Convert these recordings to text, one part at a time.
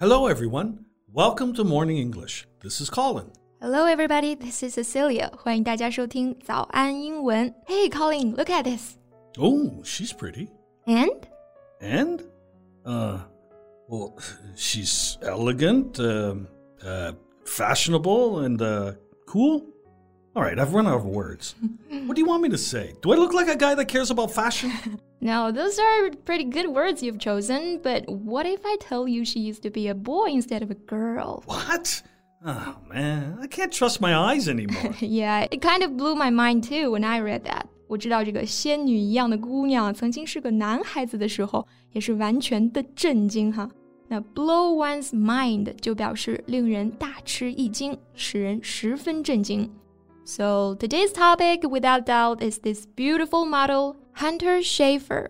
Hello, everyone. Welcome to Morning English. This is Colin. Hello, everybody. This is Cecilia. 欢迎大家收听早安英文。Hey, Colin, look at this. Oh, she's pretty. And And, uh, well, she's elegant, uh, uh, fashionable, and, uh, cool. All right, I've run out of words. what do you want me to say? Do I look like a guy that cares about fashion? now those are pretty good words you've chosen. But what if I tell you she used to be a boy instead of a girl? what? Oh, man, I can't trust my eyes anymore. Yeah, it kind of blew my mind too when I read that. 我知道这个仙女一样的姑娘曾经是个男孩子的时候，也是完全的震惊哈。那 blow one's mind 就表示令人大吃一惊，使人十分震惊。 So today's topic, without doubt, is this beautiful model, Hunter Schafer.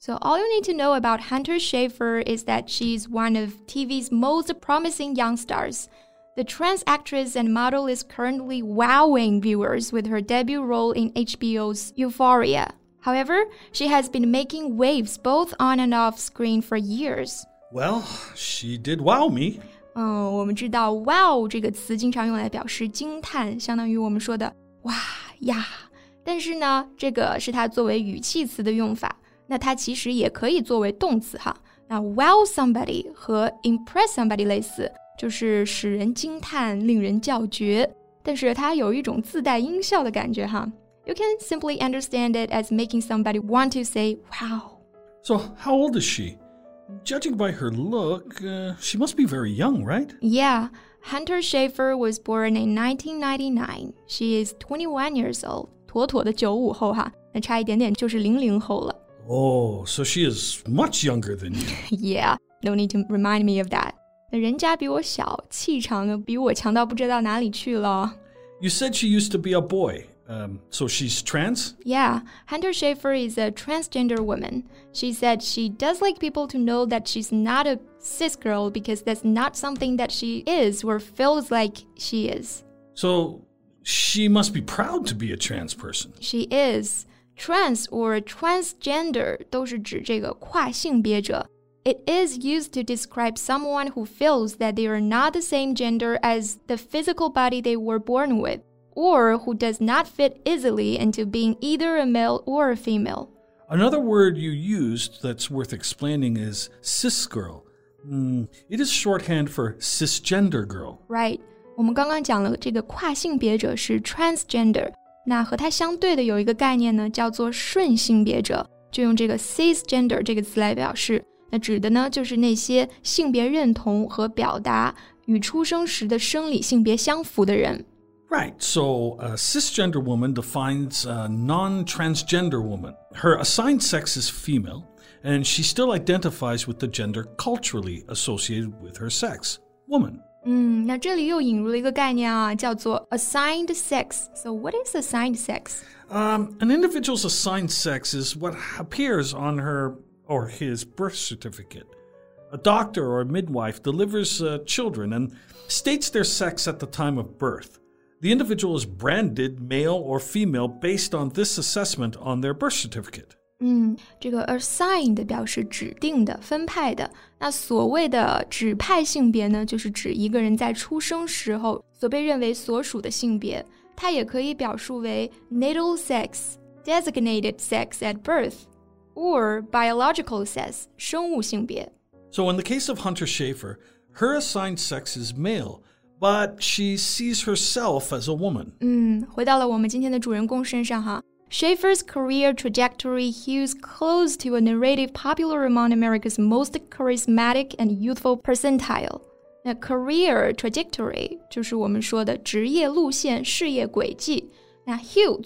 So all you need to know about Hunter Schafer is that she's one of TV's most promising young stars. The trans actress and model is currently wowing viewers with her debut role in HBO's Euphoria. However, she has been making waves both on and off screen for years. well, she did wow me. 嗯，我们知道 “wow” 这个词经常用来表示惊叹，相当于我们说的“哇呀”。但是呢，这个是它作为语气词的用法，那它其实也可以作为动词哈。那 wow somebody 和 impress somebody 类似，就是使人惊叹、令人叫绝，但是它有一种自带音效的感觉哈。You can simply understand it as making somebody want to say "wow." So, how old is she? Judging by her look, uh, she must be very young, right? Yeah. Hunter Schafer was born in 1999. She is 21 years old. 妥妥的九五后哈，那差一点点就是零零后了。Oh, so she is much younger than you. yeah, no need to remind me of that. 那人家比我小，气场比我强到不知道哪里去了。You said she used to be a boy. Um, so she's trans? Yeah. Hunter Schafer is a transgender woman. She said she does like people to know that she's not a cis girl because that's not something that she is or feels like she is. So she must be proud to be a trans person. She is. Trans or transgender 都是指这个跨性别者。it is used to describe someone who feels that they are not the same gender as the physical body they were born with or who does not fit easily into being either a male or a female. Another word you used that's worth explaining is cis girl. Mm, it is shorthand for cisgender girl. Right？我们刚刚讲了这个跨性别者是 transgender，那和它相对的有一个概念呢，叫做顺性别者，就用这个 cisgender 这个词来表示。那指的呢，就是那些性别认同和表达与出生时的生理性别相符的人。 Right. So a cisgender woman defines a non transgender woman. Her assigned sex is female, and she still identifies with the gender culturally associated with her sex woman. 嗯，那这里又引入了一个概念啊，叫做 assigned sex。So what is assigned sex? Um, an individual's assigned sex is what appears on her or his birth certificate. A doctor or a midwife delivers uh, children and states their sex at the time of birth. The individual is branded male or female based on this assessment on their birth certificate. 嗯，这个 assigned 表示指定的、分派的。那所谓的指派性别呢，就是指一个人在出生时候所被认为所属的性别。它也可以表述为 natal sex, designated sex at birth, or biological sex 生物性别。So in the case of Hunter Schafer, her assigned sex is male but she sees herself as a woman. 嗯，回到了我们今天的主人公身上哈。Schafer's career trajectory hews close to a narrative popular among America's most charismatic and youthful percentile. 那 career trajectory 就是我们说的职业路线、事业轨迹。那 hew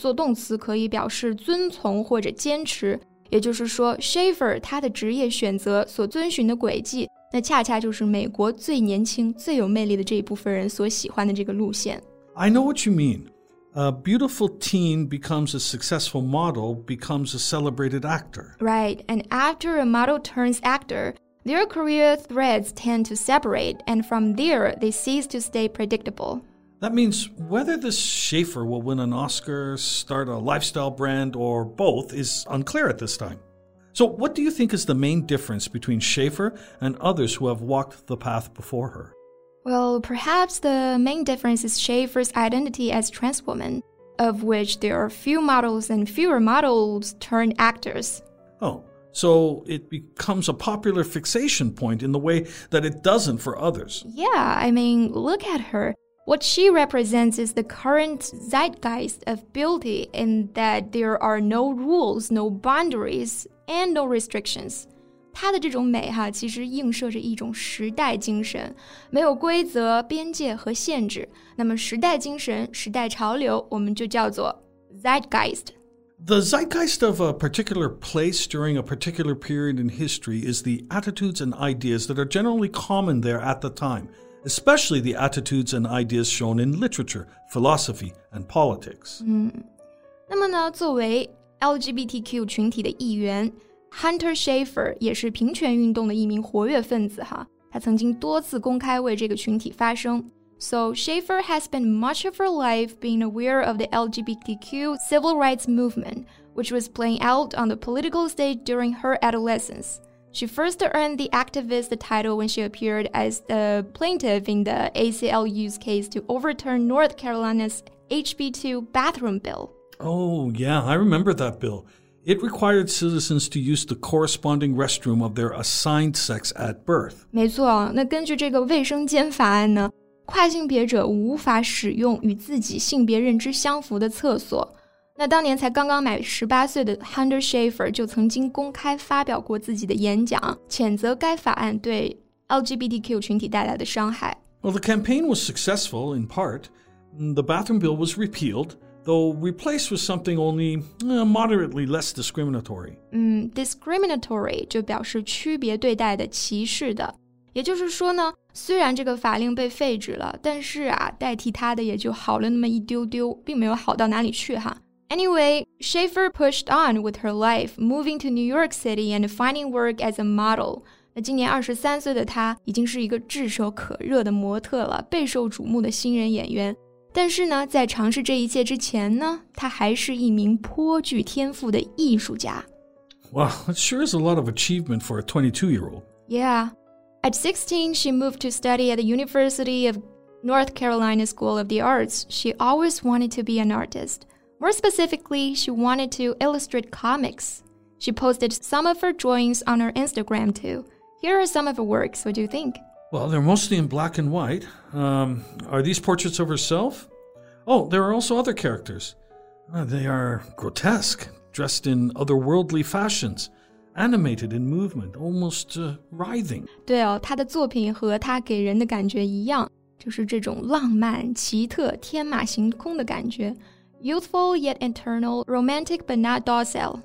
那恰恰就是美国最年轻、最有魅力的这一部分人所喜欢的这个路线。I know what you mean. A beautiful teen becomes a successful model, becomes a celebrated actor. Right, and after a model turns actor, their career threads tend to separate, and from there, they cease to stay predictable. That means whether this Schafer will win an Oscar, start a lifestyle brand, or both is unclear at this time. So, what do you think is the main difference between Schafer and others who have walked the path before her? Well, perhaps the main difference is Schafer's identity as trans woman, of which there are few models and fewer models turned actors. Oh, so it becomes a popular fixation point in the way that it doesn't for others. Yeah, I mean, look at her. What she represents is the current zeitgeist of beauty in that there are no rules, no boundaries, and no restrictions. 它的这种美哈，其实映射着一种时代精神，没有规则、边界和限制。那么时代精神、时代潮流，我们就叫做 zeitgeist。The zeitgeist of a particular place during a particular period in history is the attitudes and ideas that are generally common there at the time, especially the attitudes and ideas shown in literature, philosophy, and politics. 嗯，那么呢，作为 LGBTQ 群体的一员，Hunter Schafer 也是平权运动的一名活跃分子哈。他曾经多次公开为这个群体发声。So Schaefer has spent much of her life being aware of the LGBTQ civil rights movement, which was playing out on the political stage during her adolescence. She first earned the activist title when she appeared as the plaintiff in the ACLU's case to overturn North Carolina's HB2 bathroom bill. Oh, yeah, I remember that bill. It required citizens to use the corresponding restroom of their assigned sex at birth. 没错，那根据这个卫生间法案呢，跨性别者无法使用与自己性别认知相符的厕所。那当年才刚刚满十八岁的 Hunter Schafer 就曾经公开发表过自己的演讲，谴责该法案对 LGBTQ 群体带来的伤害。Well, the campaign was successful in part. The bathroom bill was repealed though replaced with something only eh, moderately less discriminatory. 嗯，discriminatory 就表示区别对待的、歧视的。也就是说呢，虽然这个法令被废止了，但是啊，代替它的也就好了那么一丢丢，并没有好到哪里去哈。Anyway, Schafer pushed on with her life, moving to New York City and finding work as a model. 那今年二十三岁的她已经是一个炙手可热的模特了，备受瞩目的新人演员。但是呢，在尝试这一切之前呢，他还是一名颇具天赋的艺术家。Wow, that sure is a lot of achievement for a 22 year old. Yeah. At 16, she moved to study at the University of North Carolina School of the Arts. She always wanted to be an artist. More specifically, she wanted to illustrate comics. She posted some of her drawings on her Instagram too. Here are some of her works. What do you think? Well, they're mostly in black and white. Um, are these portraits of herself? Oh, there are also other characters. Uh, they are grotesque, dressed in otherworldly fashions, animated in movement, almost uh, writhing. 对哦，他的作品和他给人的感觉一样，就是这种浪漫、奇特、天马行空的感觉，youthful yet eternal, romantic but not docile。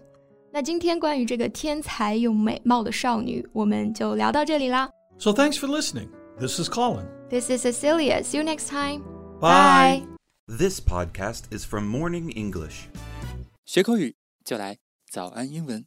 那今天关于这个天才又美貌的少女，我们就聊到这里啦。 so thanks for listening. This is Colin. This is Cecilia. See you next time. Bye. Bye. This podcast is from Morning English. 学口语就来早安英文。